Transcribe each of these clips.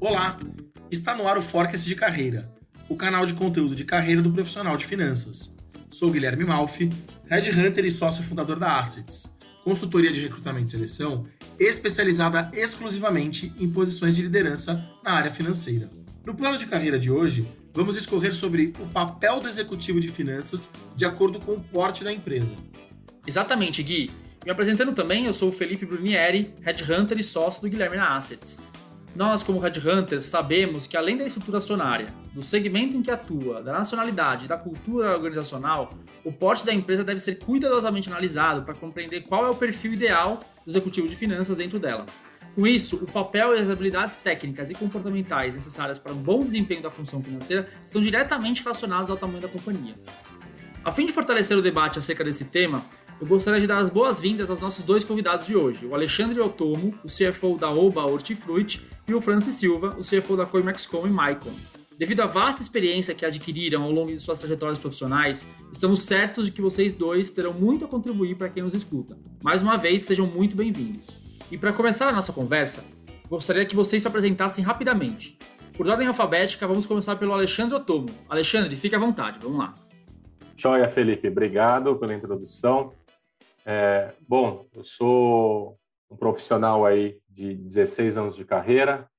Olá! Está no ar o Forecast de Carreira, o canal de conteúdo de carreira do profissional de finanças. Sou Guilherme Malfi, Hunter e sócio fundador da Assets, consultoria de recrutamento e seleção especializada exclusivamente em posições de liderança na área financeira. No plano de carreira de hoje, vamos escorrer sobre o papel do executivo de finanças de acordo com o porte da empresa. Exatamente, Gui. Me apresentando também, eu sou o Felipe Brunieri, Headhunter e sócio do Guilherme na Assets. Nós, como Headhunters, sabemos que além da estrutura acionária, do segmento em que atua, da nacionalidade e da cultura organizacional, o porte da empresa deve ser cuidadosamente analisado para compreender qual é o perfil ideal do executivo de finanças dentro dela. Com isso, o papel e as habilidades técnicas e comportamentais necessárias para um bom desempenho da função financeira estão diretamente relacionadas ao tamanho da companhia. A fim de fortalecer o debate acerca desse tema, eu gostaria de dar as boas-vindas aos nossos dois convidados de hoje, o Alexandre Otomo, o CFO da Oba Hortifruit, e o Francis Silva, o CFO da Coimexcom e Maicon. Devido à vasta experiência que adquiriram ao longo de suas trajetórias profissionais, estamos certos de que vocês dois terão muito a contribuir para quem nos escuta. Mais uma vez, sejam muito bem-vindos. E para começar a nossa conversa, gostaria que vocês se apresentassem rapidamente. Por ordem alfabética, vamos começar pelo Alexandre Otomo. Alexandre, fique à vontade, vamos lá. Joia, Felipe, obrigado pela introdução. É, bom, eu sou um profissional aí de 16 anos de carreira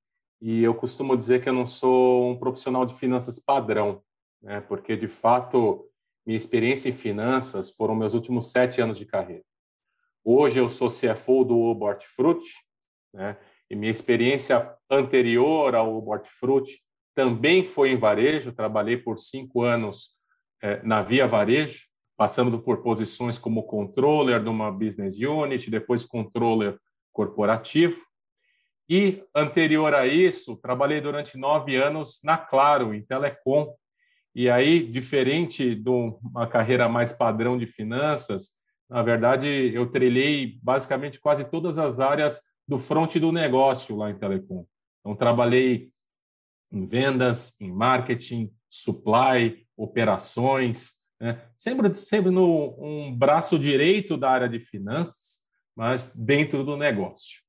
e eu costumo dizer que eu não sou um profissional de finanças padrão, né? porque de fato minha experiência em finanças foram meus últimos sete anos de carreira. Hoje eu sou CFO do Obort Fruit, né? E minha experiência anterior ao Obort Fruit também foi em varejo. Trabalhei por cinco anos eh, na Via Varejo, passando por posições como controller de uma business unit, depois controller corporativo. E anterior a isso, trabalhei durante nove anos na Claro, em Telecom. E aí, diferente de uma carreira mais padrão de finanças, na verdade, eu trilhei basicamente quase todas as áreas do front do negócio lá em Telecom. Então, trabalhei em vendas, em marketing, supply, operações, né? sempre, sempre no um braço direito da área de finanças, mas dentro do negócio.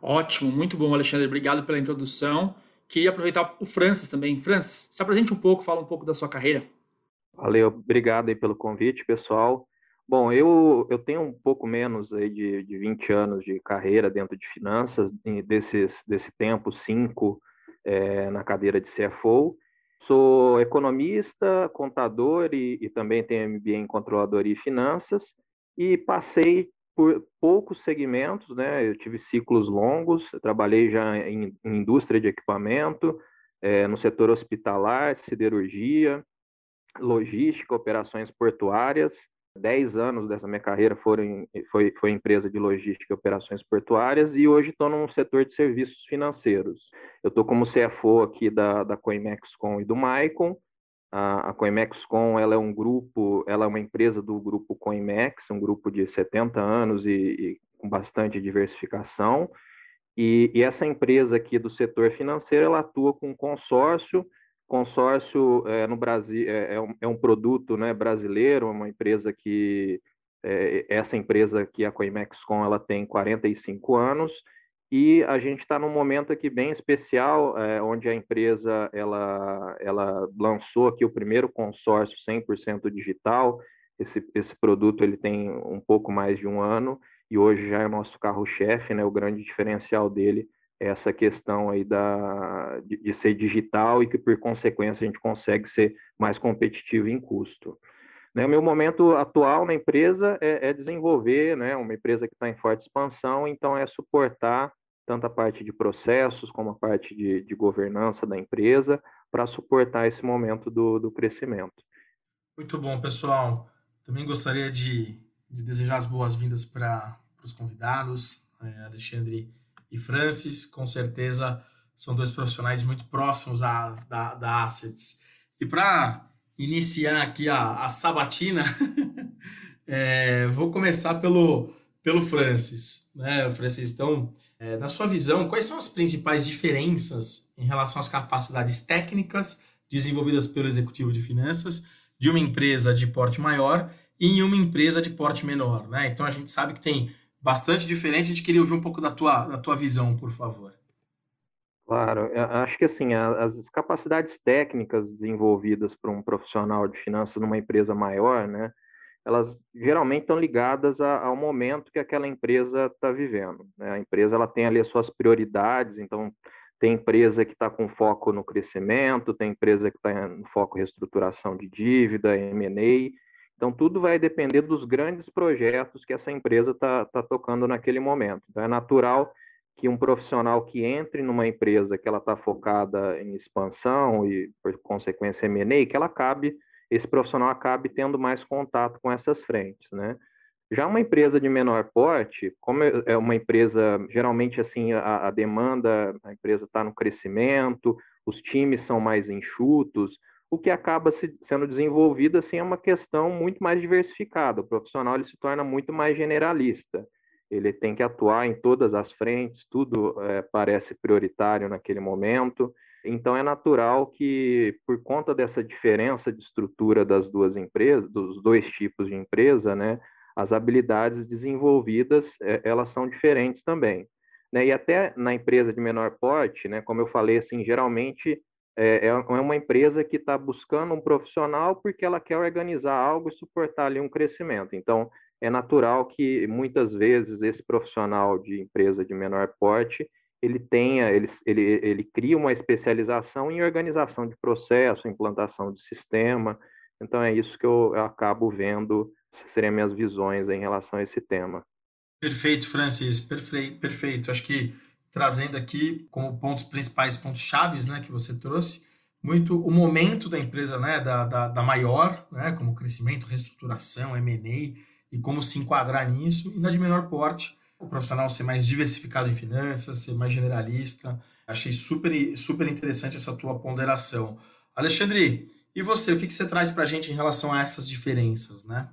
Ótimo, muito bom, Alexandre. Obrigado pela introdução. Queria aproveitar o Francis também. Francis, se apresente um pouco, fala um pouco da sua carreira. Valeu, obrigado aí pelo convite, pessoal. Bom, eu, eu tenho um pouco menos aí de, de 20 anos de carreira dentro de finanças, desses, desse tempo, cinco é, na cadeira de CFO. Sou economista, contador e, e também tenho MBA em controladoria e finanças e passei por poucos segmentos, né? Eu tive ciclos longos, trabalhei já em, em indústria de equipamento, é, no setor hospitalar, siderurgia, logística, operações portuárias, 10 anos dessa minha carreira foram foi, foi empresa de logística e operações portuárias e hoje estou no setor de serviços financeiros. Eu estou como CFO aqui da, da Coimexcom e do Maicon. A, a ela é um grupo, ela é uma empresa do grupo Coimex, um grupo de 70 anos e, e com bastante diversificação. E, e, essa empresa aqui do setor financeiro, ela atua com consórcio consórcio é, no Brasil é, é, um, é, um, produto né, brasileiro, uma empresa que é, essa empresa aqui, a Coimexcom, ela tem 45 anos e a gente está num momento aqui bem especial, é, onde a empresa ela, ela lançou aqui o primeiro consórcio 100% digital. Esse, esse produto ele tem um pouco mais de um ano e hoje já é o nosso carro-chefe, né? O grande diferencial dele essa questão aí da, de, de, ser digital e que, por consequência, a gente consegue ser mais competitivo em custo. Né, o meu momento atual na empresa é, é desenvolver né, uma empresa que está em forte expansão, então é suportar tanto a parte de processos como a parte de, de governança da empresa para suportar esse momento do, do crescimento. Muito bom, pessoal. Também gostaria de, de desejar as boas-vindas para os convidados, é, Alexandre e Francis, com certeza são dois profissionais muito próximos a, da, da Assets. E para iniciar aqui a, a sabatina, é, vou começar pelo, pelo Francis. Né, Francis, então, é, na sua visão, quais são as principais diferenças em relação às capacidades técnicas desenvolvidas pelo executivo de finanças de uma empresa de porte maior e em uma empresa de porte menor? Né? Então, a gente sabe que tem bastante diferente. A gente queria ouvir um pouco da tua, da tua visão, por favor. Claro, acho que assim, as capacidades técnicas desenvolvidas por um profissional de finanças numa empresa maior, né, elas geralmente estão ligadas ao momento que aquela empresa está vivendo. Né? A empresa ela tem ali as suas prioridades, então tem empresa que está com foco no crescimento, tem empresa que está no foco reestruturação de dívida, M&A, então, tudo vai depender dos grandes projetos que essa empresa está tá tocando naquele momento. Então, é natural que um profissional que entre numa empresa que ela está focada em expansão e, por consequência, M&A, que ela acabe, esse profissional acabe tendo mais contato com essas frentes, né? Já uma empresa de menor porte, como é uma empresa, geralmente, assim, a, a demanda, a empresa está no crescimento, os times são mais enxutos, o que acaba se, sendo desenvolvido, assim, é uma questão muito mais diversificada. O profissional, ele se torna muito mais generalista ele tem que atuar em todas as frentes, tudo é, parece prioritário naquele momento. Então é natural que, por conta dessa diferença de estrutura das duas empresas, dos dois tipos de empresa, né, as habilidades desenvolvidas é, elas são diferentes também. Né? E até na empresa de menor porte, né, como eu falei, assim, geralmente é, é, é uma empresa que está buscando um profissional porque ela quer organizar algo e suportar ali um crescimento. Então é natural que muitas vezes esse profissional de empresa de menor porte ele tenha, ele, ele, ele cria uma especialização em organização de processo, implantação de sistema. Então é isso que eu, eu acabo vendo, seriam minhas visões em relação a esse tema. Perfeito, Francis, perfeito, perfeito. Acho que trazendo aqui como pontos principais, pontos chaves, né, que você trouxe, muito o momento da empresa, né, da, da, da maior, né, como crescimento, reestruturação, M&A, e como se enquadrar nisso, e na de menor porte, o profissional ser mais diversificado em finanças, ser mais generalista. Achei super, super interessante essa tua ponderação. Alexandre, e você, o que, que você traz para a gente em relação a essas diferenças, né?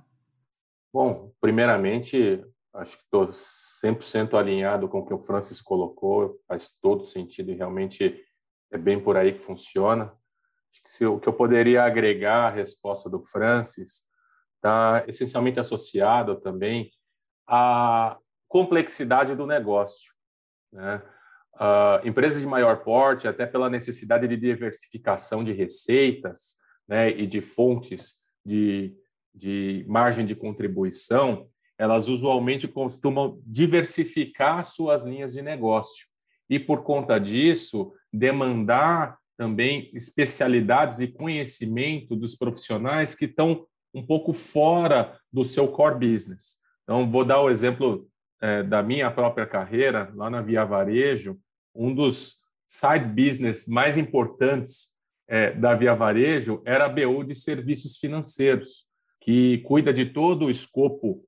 Bom, primeiramente, acho que estou 100% alinhado com o que o Francis colocou, faz todo sentido e realmente é bem por aí que funciona. Acho que se, o que eu poderia agregar à resposta do Francis está essencialmente associado também à complexidade do negócio. Né? Uh, empresas de maior porte, até pela necessidade de diversificação de receitas né, e de fontes de, de margem de contribuição, elas usualmente costumam diversificar suas linhas de negócio. E, por conta disso, demandar também especialidades e conhecimento dos profissionais que estão um pouco fora do seu core business. Então, vou dar o exemplo é, da minha própria carreira, lá na Via Varejo, um dos side business mais importantes é, da Via Varejo era a BU de serviços financeiros, que cuida de todo o escopo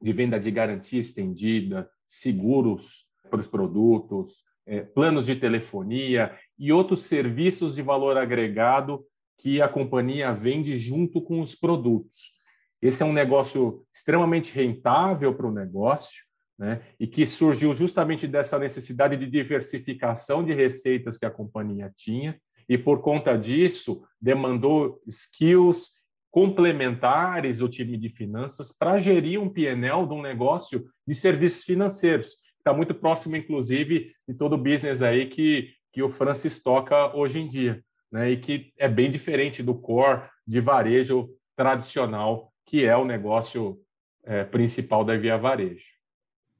de venda de garantia estendida, seguros para os produtos, é, planos de telefonia e outros serviços de valor agregado que a companhia vende junto com os produtos. Esse é um negócio extremamente rentável para o negócio, né? e que surgiu justamente dessa necessidade de diversificação de receitas que a companhia tinha, e por conta disso demandou skills complementares ao time de finanças para gerir um PNL de um negócio de serviços financeiros. Está muito próximo, inclusive, de todo o business aí que, que o Francis toca hoje em dia né, e que é bem diferente do core de varejo tradicional, que é o negócio é, principal da Via Varejo.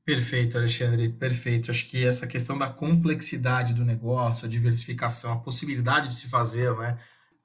Perfeito, Alexandre, perfeito. Acho que essa questão da complexidade do negócio, a diversificação, a possibilidade de se fazer, né?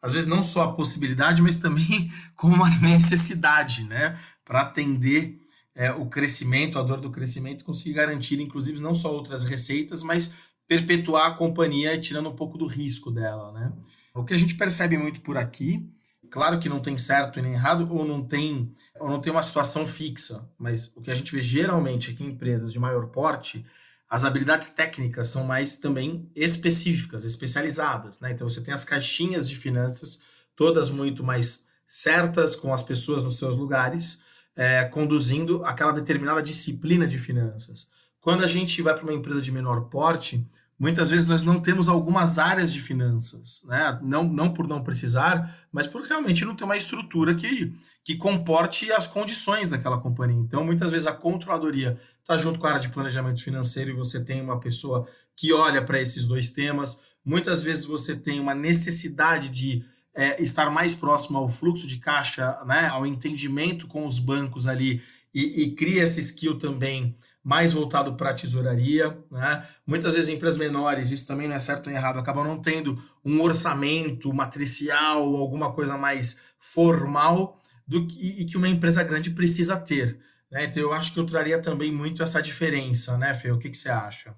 Às vezes não só a possibilidade, mas também como uma necessidade, né? Para atender é, o crescimento, a dor do crescimento, conseguir garantir, inclusive, não só outras receitas, mas perpetuar a companhia tirando um pouco do risco dela, né? O que a gente percebe muito por aqui, claro que não tem certo e nem errado, ou não tem, ou não tem uma situação fixa, mas o que a gente vê geralmente aqui em empresas de maior porte, as habilidades técnicas são mais também específicas, especializadas, né? Então você tem as caixinhas de finanças, todas muito mais certas, com as pessoas nos seus lugares, é, conduzindo aquela determinada disciplina de finanças. Quando a gente vai para uma empresa de menor porte, muitas vezes nós não temos algumas áreas de finanças, né? não, não por não precisar, mas por realmente não ter uma estrutura que, que comporte as condições daquela companhia. Então, muitas vezes a controladoria está junto com a área de planejamento financeiro e você tem uma pessoa que olha para esses dois temas. Muitas vezes você tem uma necessidade de é, estar mais próximo ao fluxo de caixa, né, ao entendimento com os bancos ali e, e cria esse skill também mais voltado para a tesouraria. Né? Muitas vezes empresas menores, isso também não é certo nem errado, acabam não tendo um orçamento matricial, alguma coisa mais formal do que, e que uma empresa grande precisa ter. Né? Então eu acho que eu traria também muito essa diferença, né, Fê? O que, que você acha?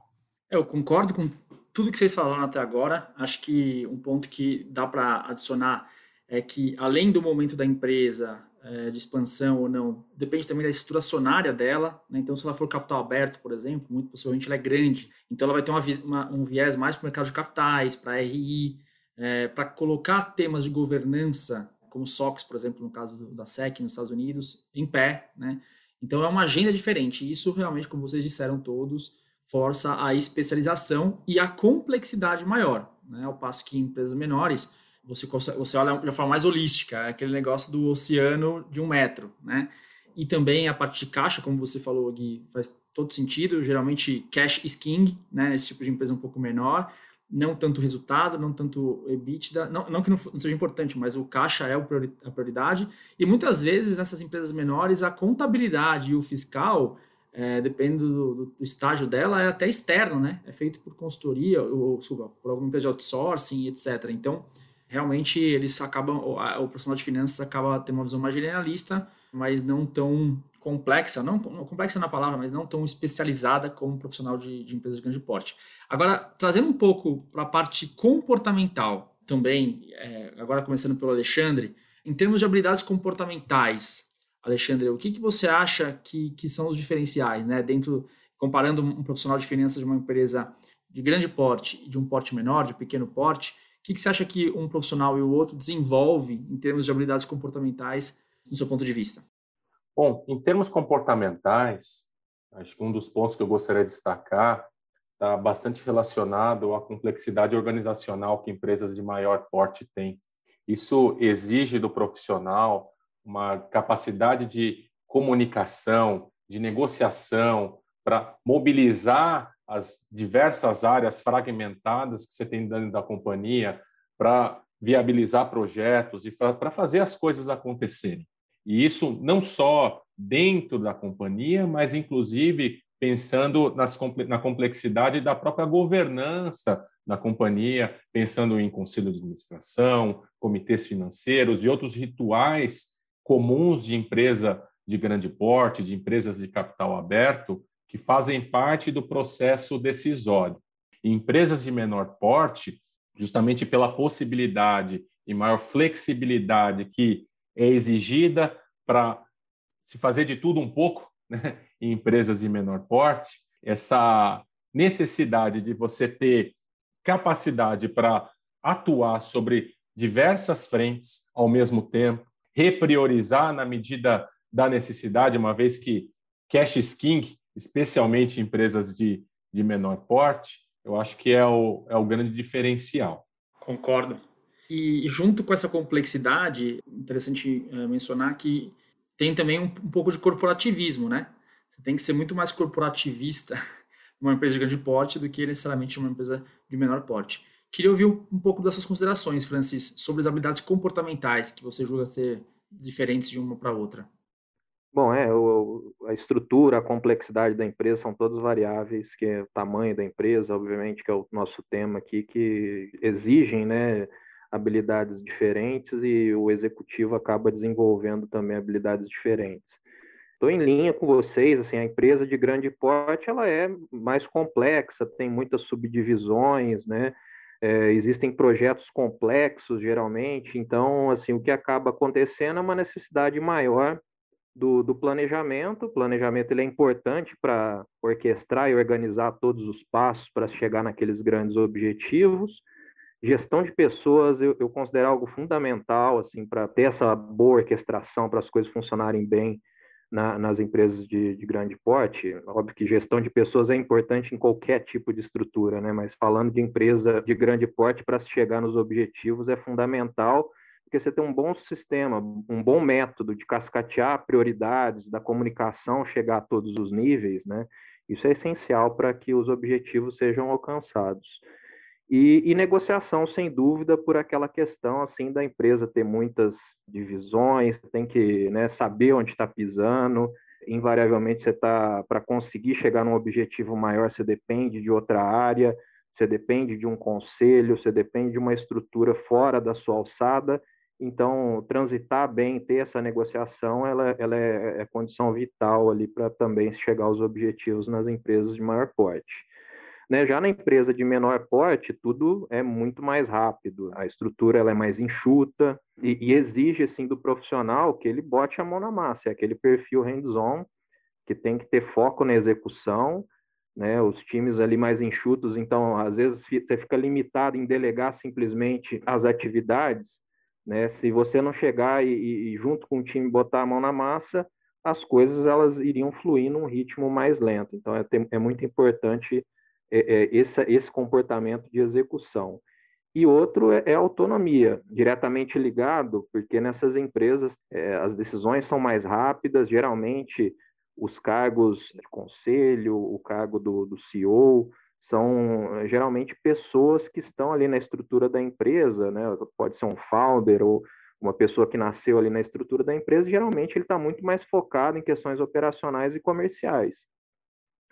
Eu concordo com tudo que vocês falaram até agora. Acho que um ponto que dá para adicionar é que, além do momento da empresa, é, de expansão ou não, depende também da estrutura acionária dela. Né? Então, se ela for capital aberto, por exemplo, muito possivelmente ela é grande. Então, ela vai ter uma, uma, um viés mais para o mercado de capitais, para RI, é, para colocar temas de governança, como SOX, por exemplo, no caso do, da SEC nos Estados Unidos, em pé. Né? Então, é uma agenda diferente. Isso realmente, como vocês disseram todos, força a especialização e a complexidade maior, né? Ao passo que em empresas menores você, consegue, você olha de uma forma mais holística, é aquele negócio do oceano de um metro, né? E também a parte de caixa, como você falou, Gui, faz todo sentido. Geralmente, cash is king, né? Esse tipo de empresa um pouco menor. Não tanto resultado, não tanto EBITDA. Não, não que não, seja importante, mas o caixa é a prioridade. E muitas vezes, nessas empresas menores, a contabilidade e o fiscal é, dependendo do, do, estágio dela, é até externo, né? É feito por consultoria, ou, desculpa, por alguma empresa de outsourcing, etc. Então, realmente, eles acabam, o, o profissional de finanças acaba tendo uma visão mais generalista, mas não tão complexa, não, complexa na palavra, mas não tão especializada como um profissional de, de empresa de grande porte. Agora, trazendo um pouco para a parte comportamental também, é, agora começando pelo Alexandre, em termos de habilidades comportamentais, Alexandre, o que, que você acha que, que são os diferenciais, né? Dentro, comparando um profissional de finanças de uma empresa de grande porte e de um porte menor, de pequeno porte, o que, que você acha que um profissional e o outro desenvolve em termos de habilidades comportamentais, no seu ponto de vista? Bom, em termos comportamentais, acho que um dos pontos que eu gostaria de destacar está bastante relacionado à complexidade organizacional que empresas de maior porte têm. Isso exige do profissional uma capacidade de comunicação, de negociação, para mobilizar as diversas áreas fragmentadas que você tem dentro da companhia para viabilizar projetos e para fazer as coisas acontecerem. E isso não só dentro da companhia, mas inclusive pensando nas, na complexidade da própria governança da companhia, pensando em conselho de administração, comitês financeiros e outros rituais comuns de empresa de grande porte, de empresas de capital aberto, que fazem parte do processo decisório. Em empresas de menor porte, justamente pela possibilidade e maior flexibilidade que é exigida para se fazer de tudo um pouco né, em empresas de menor porte, essa necessidade de você ter capacidade para atuar sobre diversas frentes ao mesmo tempo, repriorizar na medida da necessidade, uma vez que cash is king, especialmente em empresas de, de menor porte, eu acho que é o, é o grande diferencial. Concordo. E junto com essa complexidade, interessante é, mencionar que tem também um, um, pouco de corporativismo, né? Você tem que ser muito mais corporativista numa empresa de grande porte do que necessariamente uma empresa de menor porte. Queria ouvir um pouco das suas considerações, Francis, sobre as habilidades comportamentais que você julga ser diferentes de uma para outra. Bom, é, o, a estrutura, a complexidade da empresa são todas variáveis, que é o tamanho da empresa, obviamente, que é o nosso tema aqui, que exigem, né, habilidades diferentes e o executivo acaba desenvolvendo também habilidades diferentes. Estou em linha com vocês, assim, a empresa de grande porte, ela é mais complexa, tem muitas subdivisões, né, é, existem projetos complexos, geralmente, então, assim, o que acaba acontecendo é uma necessidade maior do, do planejamento. O planejamento ele é importante para orquestrar e organizar todos os passos para chegar naqueles grandes objetivos. Gestão de pessoas eu, eu considero algo fundamental, assim, para ter essa boa orquestração, para as coisas funcionarem bem na, nas empresas de, de, grande porte. Óbvio que gestão de pessoas é importante em qualquer tipo de estrutura, né? mas falando de empresa de grande porte, para se chegar nos objetivos é fundamental porque você tem um bom sistema, um bom método de cascatear prioridades, da comunicação chegar a todos os níveis, né? Isso é essencial para que os objetivos sejam alcançados. E, e, negociação, sem dúvida, por aquela questão assim da empresa ter muitas divisões, tem que né, saber onde está pisando. Invariavelmente, você está para conseguir chegar num objetivo maior, você depende de outra área, você depende de um conselho, você depende de uma estrutura fora da sua alçada. Então, transitar bem, ter essa negociação, ela, ela é, é condição vital ali para também chegar aos objetivos nas empresas de maior porte. Né? Já na empresa de menor porte, tudo é muito mais rápido, a estrutura ela é mais enxuta e, e exige assim do profissional que ele bote a mão na massa, é aquele perfil hands-on que tem que ter foco na execução, né? Os times ali mais enxutos, então às vezes você fica limitado em delegar simplesmente as atividades, né? Se você não chegar e, e junto com o time botar a mão na massa, as coisas elas iriam fluir num ritmo mais lento. Então é, é muito importante esse, esse comportamento de execução. E outro é, é autonomia, diretamente ligado, porque nessas empresas é, as decisões são mais rápidas, geralmente os cargos de conselho, o cargo do, do CEO, são é, geralmente pessoas que estão ali na estrutura da empresa, né? pode ser um founder ou uma pessoa que nasceu ali na estrutura da empresa, geralmente ele está muito mais focado em questões operacionais e comerciais.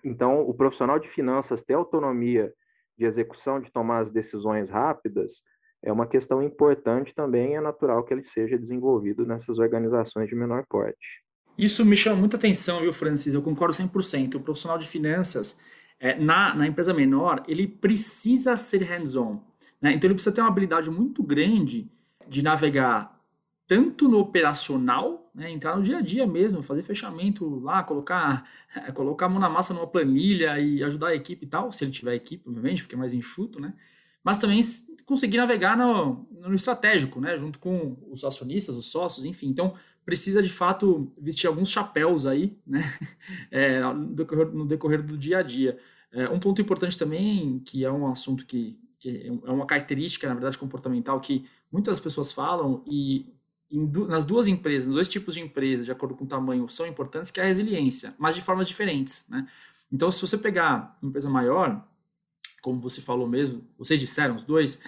Então, o profissional de finanças ter autonomia de execução, de tomar as decisões rápidas, é uma questão importante também, é natural que ele seja desenvolvido nessas organizações de menor porte. Isso me chama muita atenção, viu, Francis? Eu concordo 100%. O profissional de finanças, é, na, na empresa menor, ele precisa ser hands-on. Né? Então, ele precisa ter uma habilidade muito grande de navegar tanto no operacional, né, entrar no dia a dia mesmo, fazer fechamento lá, colocar, colocar a mão na massa numa planilha e ajudar a equipe e tal, se ele tiver equipe, obviamente, porque é mais enxuto, né? Mas também conseguir navegar no, no estratégico, né? Junto com os acionistas, os sócios, enfim. Então, precisa de fato vestir alguns chapéus aí, né? É, no, decorrer, no, decorrer, do dia a dia. É, um ponto importante também, que é um assunto que, que é uma característica, na verdade, comportamental, que muitas pessoas falam e nas duas empresas, nos dois tipos de empresas, de acordo com o tamanho, são importantes, que é a resiliência, mas de formas diferentes, né? Então, se você pegar uma empresa maior, como você falou mesmo, vocês disseram, os dois,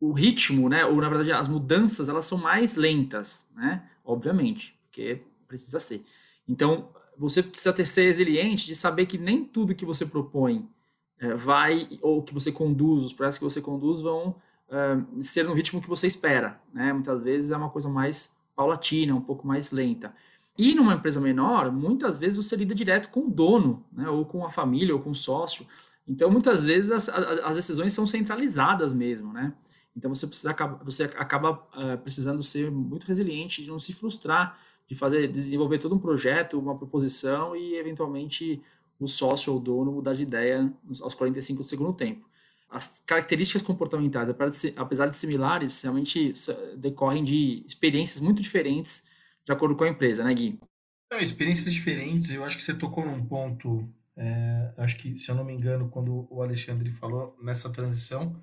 o ritmo, né, ou na verdade as mudanças, elas são mais lentas, né? Obviamente, porque precisa ser. Então, você precisa ter ser resiliente de saber que nem tudo que você propõe é, vai, ou que você conduz, os projetos que você conduz vão uh, ser no ritmo que você espera. Né? Muitas vezes é uma coisa mais paulatina, um pouco mais lenta. E numa empresa menor, muitas vezes você lida direto com o dono, né? ou com a família, ou com o sócio. Então, muitas vezes as, as decisões são centralizadas mesmo, né? Então, você, precisa, você acaba uh, precisando ser muito resiliente, de não se frustrar, de fazer, de desenvolver todo um projeto, uma proposição e, eventualmente, o sócio ou o dono mudar de ideia aos 45 do segundo tempo as características comportamentais, apesar de similares, realmente decorrem de experiências muito diferentes de acordo com a empresa, né, Gui? Não, experiências diferentes. Eu acho que você tocou num ponto, é, acho que, se eu não me engano, quando o Alexandre falou nessa transição,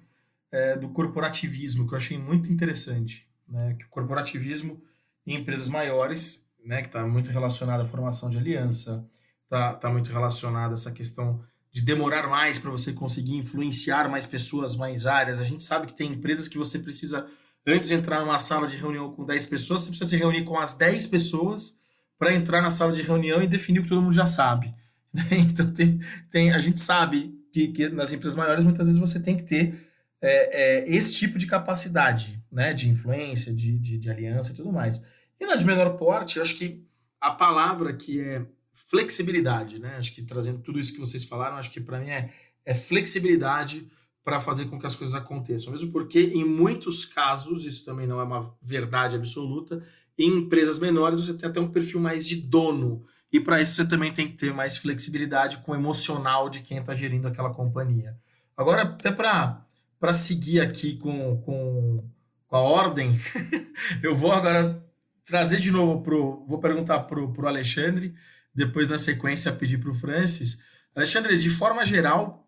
é, do corporativismo, que eu achei muito interessante. Né? Que o corporativismo em empresas maiores, né, que está muito relacionado à formação de aliança, está tá muito relacionado a essa questão de demorar mais para você conseguir influenciar mais pessoas, mais áreas. A gente sabe que tem empresas que você precisa, antes de entrar numa sala de reunião com 10 pessoas, você precisa se reunir com as 10 pessoas para entrar na sala de reunião e definir o que todo mundo já sabe. Né? Então, tem, tem, a gente sabe que, que, nas empresas maiores, muitas vezes você tem que ter é, é, esse tipo de capacidade né? de influência, de, de, de aliança e tudo mais. E na de menor porte, eu acho que a palavra que é flexibilidade, né? Acho que trazendo tudo isso que vocês falaram, acho que para mim é, é flexibilidade para fazer com que as coisas aconteçam. Mesmo porque, em muitos casos, isso também não é uma verdade absoluta, em empresas menores você tem até um perfil mais de dono. E para isso você também tem que ter mais flexibilidade com o emocional de quem está gerindo aquela companhia. Agora, até para seguir aqui com, com, com a ordem, eu vou agora trazer de novo pro. Vou perguntar para o Alexandre depois na sequência pedir para o Francis. Alexandre, de forma geral,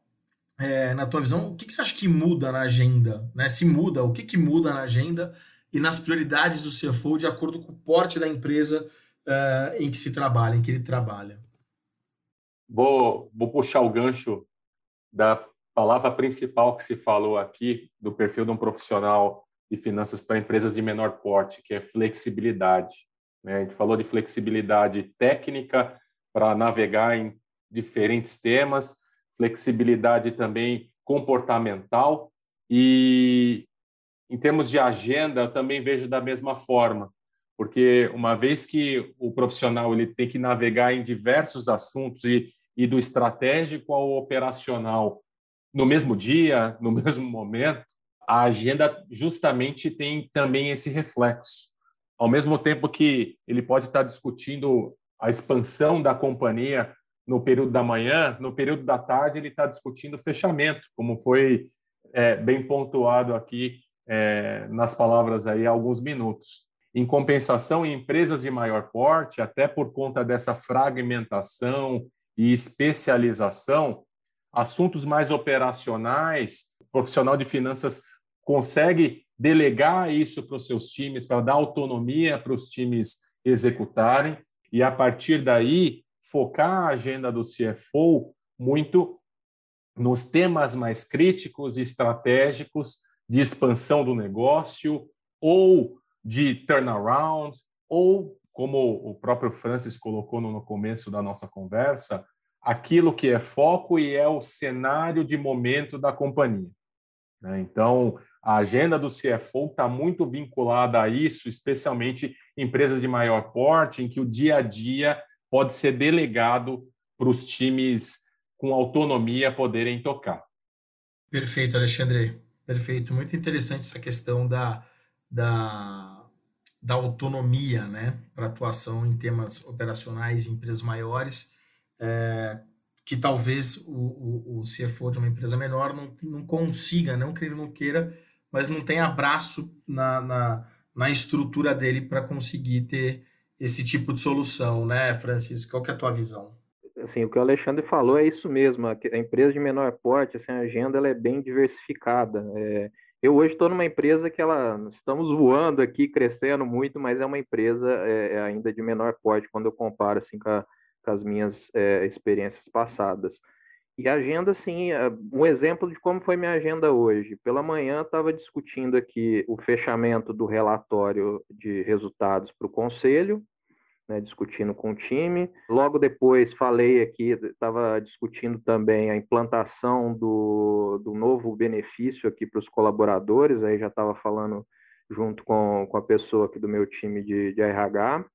é, na tua visão, o que, que, você acha que muda na agenda? Né? Se muda, o que, que muda na agenda e nas prioridades do CFO de acordo com o porte da empresa uh, em que se trabalha, em que ele trabalha. Vou, vou puxar o gancho da palavra principal que se falou aqui do perfil de um profissional de finanças para empresas de menor porte, que é flexibilidade. Né? A gente falou de flexibilidade técnica para navegar em diferentes temas, flexibilidade também comportamental e em termos de agenda, também vejo da mesma forma, porque uma vez que o profissional ele tem que navegar em diversos assuntos e, e do estratégico ao operacional no mesmo dia, no mesmo momento, a agenda justamente tem também esse reflexo. Ao mesmo tempo que ele pode estar discutindo a expansão da companhia no período da manhã, no período da tarde ele está discutindo fechamento, como foi é, bem pontuado aqui é, nas palavras aí há alguns minutos. Em compensação, em empresas de maior porte, até por conta dessa fragmentação e especialização, assuntos mais operacionais, o profissional de finanças consegue delegar isso para os seus times, para dar autonomia para os times executarem, e a partir daí focar a agenda do CFO muito nos temas mais críticos e estratégicos de expansão do negócio ou de turnaround, ou, como o próprio Francis colocou no começo da nossa conversa, aquilo que é foco e é o cenário de momento da companhia. Né? Então, a agenda do CFO está muito vinculada a isso, especialmente empresas de maior porte, em que o dia a dia pode ser delegado para os times com autonomia poderem tocar. Perfeito, Alexandre. Perfeito. Muito interessante essa questão da, da, da autonomia né, para atuação em temas operacionais em empresas maiores, é, que talvez o, o, o CFO de uma empresa menor não, não consiga, não que ele não queira, mas não tem abraço na, na, na estrutura dele para conseguir ter esse tipo de solução, né, Francisco? Qual que é a tua visão? Assim, o que o Alexandre falou é isso mesmo. A empresa de menor porte, assim, a agenda ela é bem diversificada. É, eu hoje estou numa empresa que ela estamos voando aqui, crescendo muito, mas é uma empresa é, é ainda de menor porte quando eu comparo assim com, a, com as minhas é, experiências passadas. E a agenda, assim, é, um exemplo de como foi minha agenda hoje. Pela manhã, estava discutindo aqui o fechamento do relatório de resultados para o conselho, né, discutindo com o time. Logo depois falei aqui, estava discutindo também a implantação do, do novo benefício aqui para os colaboradores, aí já estava falando junto com, com a pessoa aqui do meu time de, de RH.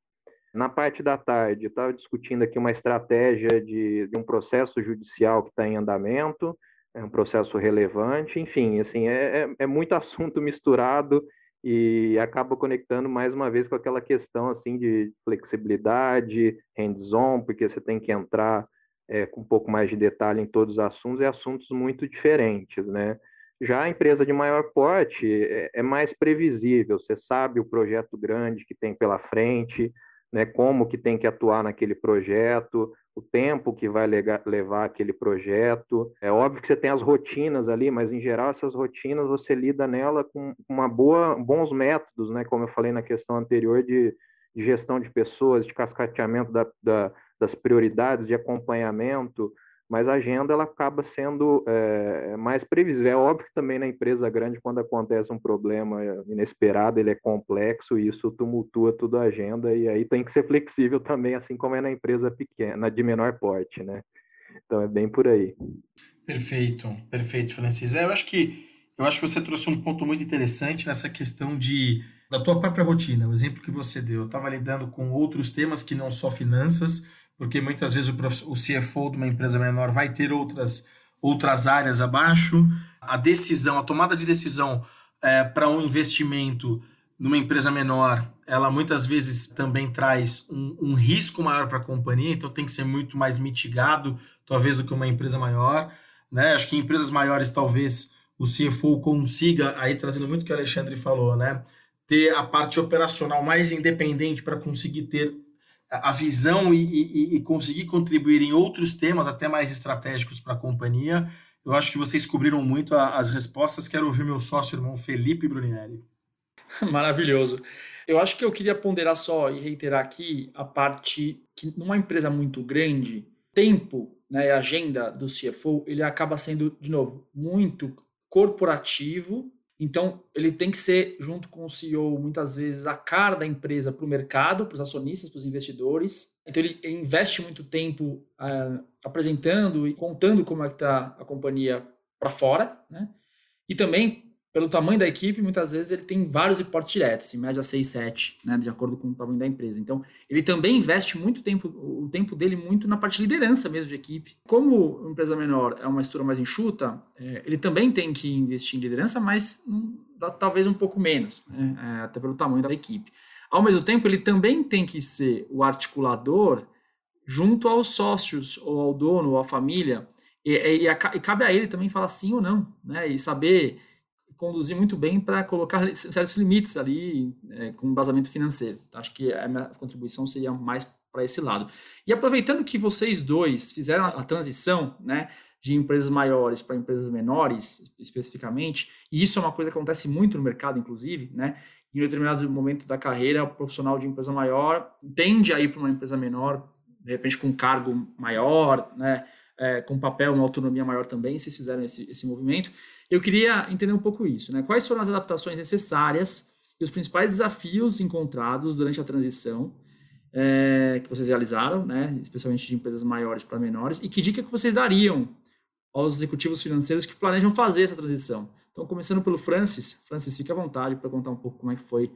Na parte da tarde, estava discutindo aqui uma estratégia de, de um processo judicial que está em andamento, é um processo relevante, enfim, assim, é, é, é muito assunto misturado e acaba conectando mais uma vez com aquela questão assim de flexibilidade, hands-on, porque você tem que entrar é, com um pouco mais de detalhe em todos os assuntos, e assuntos muito diferentes, né? Já a empresa de maior porte é, é mais previsível, você sabe o projeto grande que tem pela frente, né, como que tem que atuar naquele projeto, o tempo que vai levar aquele projeto. É óbvio que você tem as rotinas ali, mas em geral essas rotinas você lida nela com uma boa, bons métodos, né, como eu falei na questão anterior de, de gestão de pessoas, de cascateamento da, da, das prioridades, de acompanhamento, mas a agenda ela acaba sendo é, mais previsível. É óbvio que também na empresa grande, quando acontece um problema inesperado, ele é complexo e isso tumultua toda a agenda, e aí tem que ser flexível também, assim como é na empresa pequena, de menor porte, né? Então é bem por aí. Perfeito, perfeito, Francis. É, eu acho que eu acho que você trouxe um ponto muito interessante nessa questão de da tua própria rotina, o exemplo que você deu. Eu estava lidando com outros temas que não só finanças, porque muitas vezes o, o CFO de uma empresa menor vai ter outras, outras áreas abaixo. A decisão, a tomada de decisão é, para um investimento numa empresa menor, ela muitas vezes também traz um, um risco maior para a companhia, então tem que ser muito mais mitigado, talvez, do que uma empresa maior. Né? Acho que em empresas maiores, talvez o CFO consiga, aí trazendo muito o que o Alexandre falou, né? ter a parte operacional mais independente para conseguir ter a visão e, e, e, conseguir contribuir em outros temas até mais estratégicos para a companhia. Eu acho que vocês cobriram muito a, as respostas. Quero ouvir meu sócio irmão Felipe Brunieri. Maravilhoso. Eu acho que eu queria ponderar só e reiterar aqui a parte que numa empresa muito grande, tempo né, a agenda do CFO, ele acaba sendo, de novo, muito corporativo. Então, ele tem que ser, junto com o CEO, muitas vezes, a cara da empresa para o mercado, para os acionistas, para os investidores. Então, ele, ele investe muito tempo uh, apresentando e contando como é que está a companhia para fora. Né? E também pelo tamanho da equipe, muitas vezes ele tem vários reportes diretos, em média 6, 7, né, de acordo com o tamanho da empresa. Então, ele também investe muito tempo, o tempo dele muito na parte de liderança mesmo de equipe. Como uma empresa menor é uma estrutura mais enxuta, é, ele também tem que investir em liderança, mas dá, talvez um pouco menos, né, é, até pelo tamanho da equipe. Ao mesmo tempo, ele também tem que ser o articulador junto aos sócios, ou ao dono, ou à família, e, e, e cabe a ele também falar sim ou não, né, e saber conduzir muito bem para colocar certos limites ali é, com embasamento financeiro. Acho que a minha contribuição seria mais para esse lado. E aproveitando que vocês dois fizeram a transição, né, de empresas maiores para empresas menores, especificamente, e isso é uma coisa que acontece muito no mercado, inclusive, né, em determinado momento da carreira, o profissional de empresa maior tende a ir para uma empresa menor, de repente com um cargo maior, né, é, com papel, uma autonomia maior também, se fizeram esse, esse movimento. Eu queria entender um pouco isso, né? Quais foram as adaptações necessárias e os principais desafios encontrados durante a transição é, que vocês realizaram, né? Especialmente de empresas maiores para menores, e que dica que vocês dariam aos executivos financeiros que planejam fazer essa transição? Então, começando pelo Francis. Francis, fique à vontade para contar um pouco como é que foi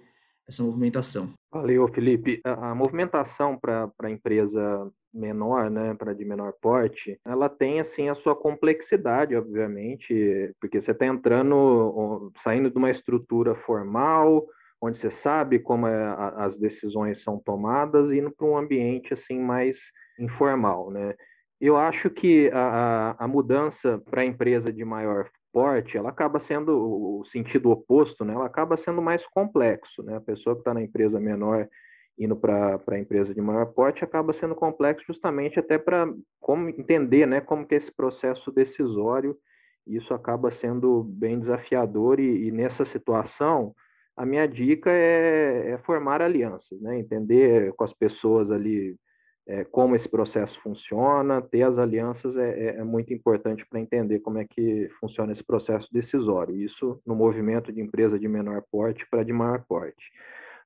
essa movimentação. Valeu, Felipe. A, a movimentação para a empresa menor, né, para de menor porte, ela tem assim a sua complexidade, obviamente, porque você está entrando, saindo de uma estrutura formal, onde você sabe como é, as decisões são tomadas, indo para um ambiente assim mais informal, né? Eu acho que a, a mudança para a empresa de maior porte, ela acaba sendo o sentido oposto, né? Ela acaba sendo mais complexo, né? A pessoa que está na empresa menor indo para a empresa de maior porte acaba sendo complexo justamente até para como entender, né? Como que é esse processo decisório isso acaba sendo bem desafiador e, e nessa situação a minha dica é, é formar alianças, né? Entender com as pessoas ali é, como esse processo funciona, ter as alianças é, é, é muito importante para entender como é que funciona esse processo decisório. Isso no movimento de empresa de menor porte para de maior porte.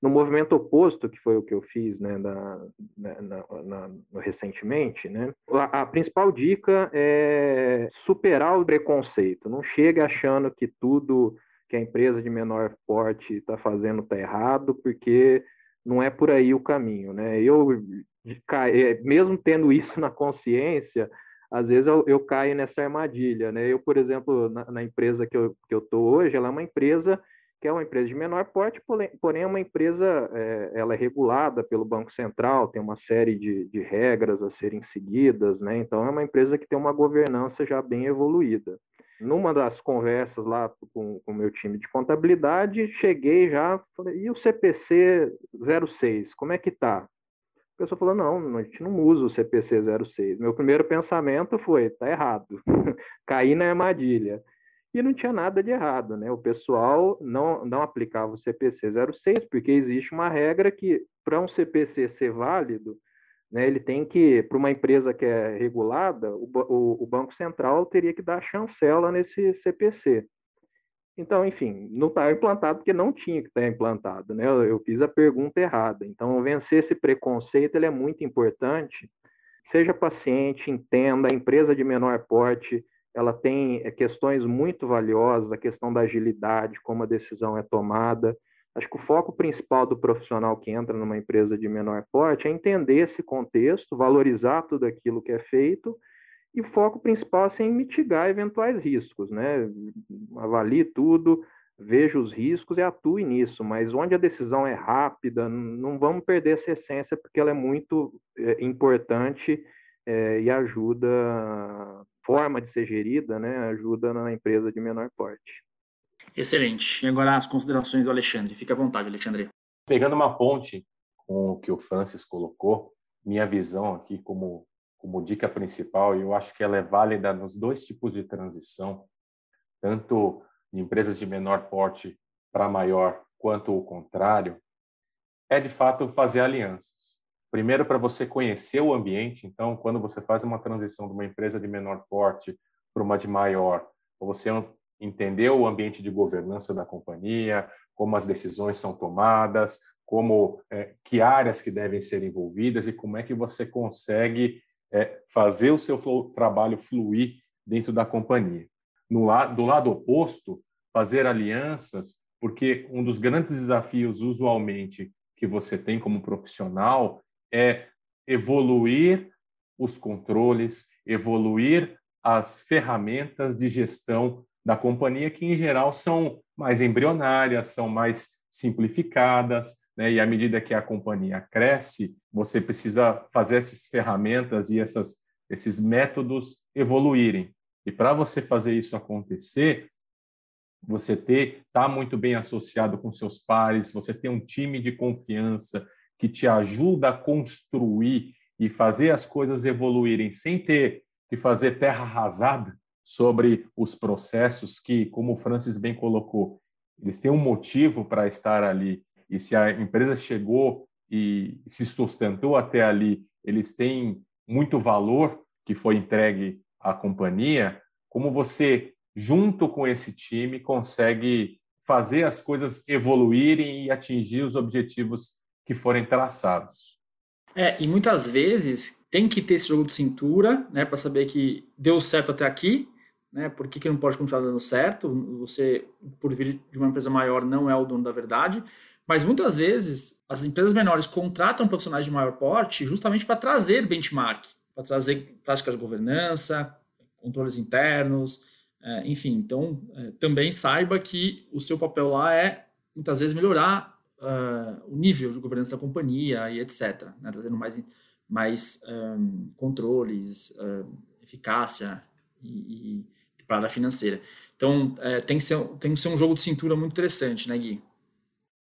No movimento oposto, que foi o que eu fiz né, na, né, na, na, recentemente, né, a, a, principal dica é superar o preconceito. Não chega achando que tudo que a empresa de menor porte está fazendo está errado, porque não é por aí o caminho. Né? Eu é, mesmo tendo isso na consciência, às vezes eu, eu caio nessa armadilha, né? Eu, por exemplo, na, na empresa que eu que eu hoje, ela é uma empresa que é uma empresa de menor porte, porém é uma empresa, é, ela é regulada pelo Banco Central, tem uma série de, de regras a serem seguidas, né? Então é uma empresa que tem uma governança já bem evoluída. Numa das conversas lá com o meu time de contabilidade, cheguei já, falei, e o CPC 06, como é que tá? A pessoa falou: não, a gente não usa o CPC 06. Meu primeiro pensamento foi: tá errado, caí na armadilha. E não tinha nada de errado, né? O pessoal não, não aplicava o CPC 06, porque existe uma regra que, para um CPC ser válido, né, ele tem que, para uma empresa que é regulada, o, o, o Banco Central teria que dar chancela nesse CPC. Então, enfim, não está implantado porque não tinha que estar implantado, né? Eu, eu, fiz a pergunta errada. Então, vencer esse preconceito ele é muito importante. Seja paciente, entenda. A empresa de menor porte ela tem é, questões muito valiosas, a questão da agilidade, como a decisão é tomada. Acho que o foco principal do profissional que entra numa empresa de menor porte é entender esse contexto, valorizar tudo aquilo que é feito e o foco principal assim, é em mitigar eventuais riscos, né? Avalie tudo, veja os riscos e atue nisso, mas onde a decisão é rápida, não vamos perder essa essência, porque ela é muito é, importante é, e ajuda, forma de ser gerida, né? Ajuda na empresa de menor porte. Excelente. E agora as considerações do Alexandre. Fique à vontade, Alexandre. Pegando uma ponte com o que o Francis colocou, minha visão aqui como como dica principal, e eu acho que ela é válida nos dois tipos de transição, tanto de empresas de menor porte para maior, quanto o contrário, é de fato fazer alianças. Primeiro, para você conhecer o ambiente. Então, quando você faz uma transição de uma empresa de menor porte para uma de maior, você entender o ambiente de governança da companhia, como as decisões são tomadas, como é, que áreas que devem ser envolvidas e como é que você consegue é, fazer o seu trabalho fluir dentro da companhia. No do lado oposto, fazer alianças, porque um dos grandes desafios, usualmente, que você tem como profissional é evoluir os controles, evoluir as ferramentas de gestão da companhia, que em geral são mais embrionárias, são mais simplificadas, né? e à medida que a companhia cresce, você precisa fazer essas ferramentas e essas, esses métodos evoluírem. E para você fazer isso acontecer, você ter tá muito bem associado com seus pares, você ter um time de confiança que te ajuda a construir e fazer as coisas evoluírem sem ter que fazer terra arrasada sobre os processos que, como o Francis bem colocou, eles têm um motivo para estar ali. E se a empresa chegou e se sustentou até ali, eles têm muito valor que foi entregue à companhia, como você, junto com esse time, consegue fazer as coisas evoluírem e atingir os objetivos que forem traçados. É, e muitas vezes tem que ter esse jogo de cintura, né, para saber que deu certo até aqui, né? Por que, que não pode continuar dando certo? Você, por vir de uma empresa maior, não é o dono da verdade. Mas muitas vezes as empresas menores contratam profissionais de maior porte justamente para trazer benchmark, para trazer práticas de governança, controles internos, é, enfim. Então, é, também saiba que o seu papel lá é muitas vezes melhorar uh, o nível de governança da companhia e etc. Né? Trazendo mais, mais um, controles, uh, eficácia e, e para a financeira. Então, é, tem, que ser, tem que ser um jogo de cintura muito interessante, né, Gui?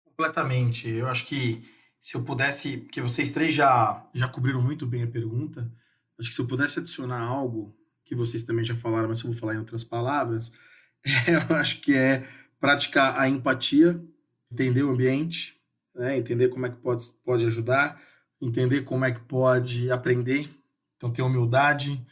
Completamente. Eu acho que se eu pudesse, porque vocês três já, já cobriram muito bem a pergunta, acho que se eu pudesse adicionar algo que vocês também já falaram, mas eu vou falar em outras palavras, eu acho que é praticar a empatia, entender o ambiente, né, entender como é que pode, pode ajudar, entender como é que pode aprender, então ter humildade,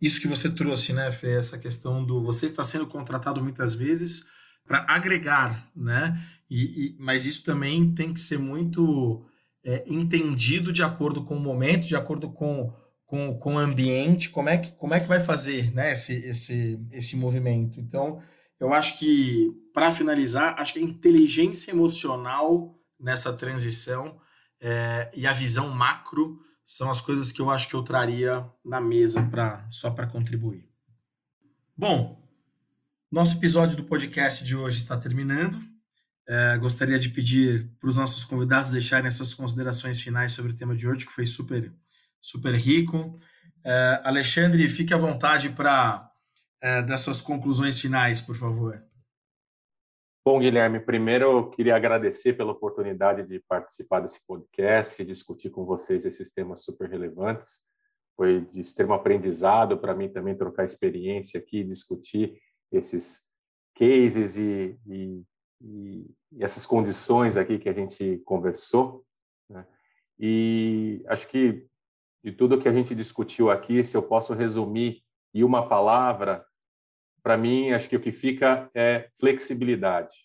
isso que você trouxe, né, Fê, essa questão do você está sendo contratado muitas vezes para agregar, né? E, e, mas isso também tem que ser muito é, entendido de acordo com o momento, de acordo com, com, com o ambiente, como é que, como é que vai fazer né, esse, esse, esse movimento. Então, eu acho que, para finalizar, acho que a inteligência emocional nessa transição é, e a visão macro são as coisas que eu acho que eu traria na mesa para só para contribuir. Bom, nosso episódio do podcast de hoje está terminando. É, gostaria de pedir para os nossos convidados deixarem as suas considerações finais sobre o tema de hoje, que foi super, super rico. É, Alexandre, fique à vontade para é, dar suas conclusões finais, por favor. Bom, Guilherme, primeiro eu queria agradecer pela oportunidade de participar desse podcast, discutir com vocês esses temas super relevantes. Foi de extremo aprendizado para mim também trocar experiência aqui, discutir esses cases e, e, e, essas condições aqui que a gente conversou. Né? E acho que de tudo que a gente discutiu aqui, se eu posso resumir em uma palavra, para mim, acho que o que fica é flexibilidade.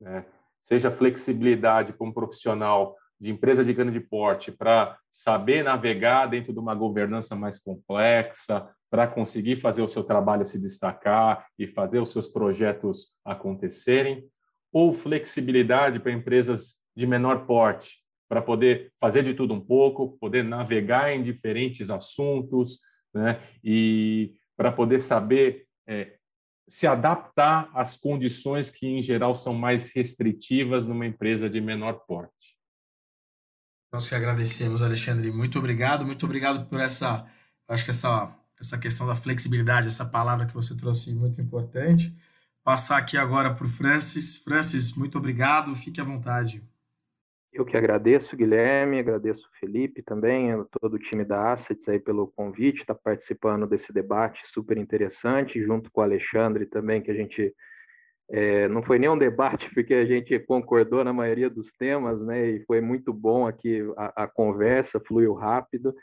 Né? Seja flexibilidade como profissional de empresa de grande porte para saber navegar dentro de uma governança mais complexa, para conseguir fazer o seu trabalho se destacar e fazer os seus projetos acontecerem, ou flexibilidade para empresas de menor porte, para poder fazer de tudo um pouco, poder navegar em diferentes assuntos, né? e para poder saber é, se adaptar às condições que, em geral, são mais restritivas numa empresa de menor porte. Nós que agradecemos, Alexandre. Muito obrigado, muito obrigado por essa, acho que essa, essa questão da flexibilidade, essa palavra que você trouxe muito importante. Passar aqui agora para o Francis. Francis, muito obrigado, fique à vontade. Eu que agradeço, Guilherme, agradeço o Felipe também, todo o time da Assets aí pelo convite, está participando desse debate super interessante, junto com o Alexandre também, que a gente É, não foi nem um debate, porque a gente concordou na maioria dos temas, né? E foi muito bom aqui a, a conversa, fluiu rápido.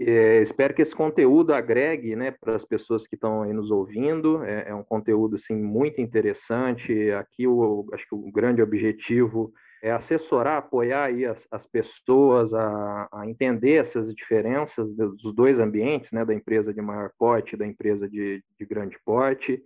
É, espero que esse conteúdo agregue né, para as pessoas que estão aí nos ouvindo. É, é, um conteúdo assim, muito interessante. Aqui, o, acho que o grande objetivo é assessorar, apoiar aí as, as pessoas a, a, entender essas diferenças dos dois ambientes, né, da empresa de maior porte e da empresa de, de grande porte.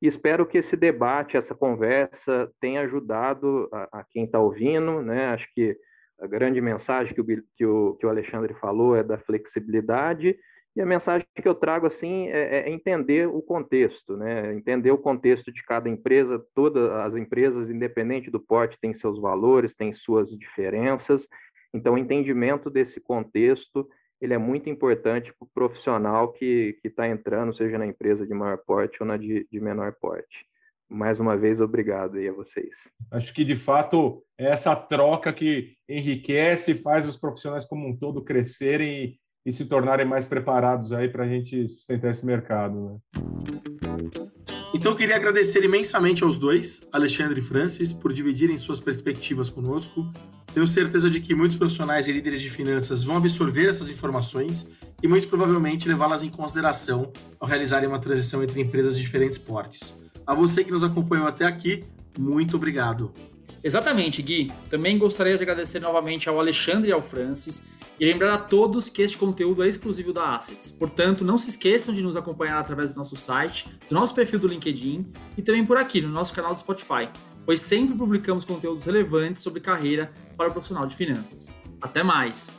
E espero que esse debate, essa conversa tenha ajudado a, a quem está ouvindo. Né? Acho que a grande mensagem que o, que o, que o Alexandre falou é da flexibilidade, e a mensagem que eu trago assim é, é, entender o contexto, né? Entender o contexto de cada empresa. Todas as empresas, independente do porte, têm seus valores, têm suas diferenças. Então, o entendimento desse contexto ele é muito importante para o profissional que está entrando, seja na empresa de maior porte ou na de, de menor porte mais uma vez, obrigado aí a vocês. Acho que, de fato, é essa troca que enriquece faz os profissionais como um todo crescerem e se tornarem mais preparados aí para a gente sustentar esse mercado. Né? Então, eu queria agradecer imensamente aos dois, Alexandre e Francis, por dividirem suas perspectivas conosco. Tenho certeza de que muitos profissionais e líderes de finanças vão absorver essas informações e, muito provavelmente, levá-las em consideração ao realizarem uma transição entre empresas de diferentes portes. A você que nos acompanhou até aqui, muito obrigado. Exatamente, Gui. Também gostaria de agradecer novamente ao Alexandre e ao Francis e lembrar a todos que este conteúdo é exclusivo da Assets. Portanto, não se esqueçam de nos acompanhar através do nosso site, do nosso perfil do LinkedIn e também por aqui no nosso canal do Spotify, pois sempre publicamos conteúdos relevantes sobre carreira para o profissional de finanças. Até mais!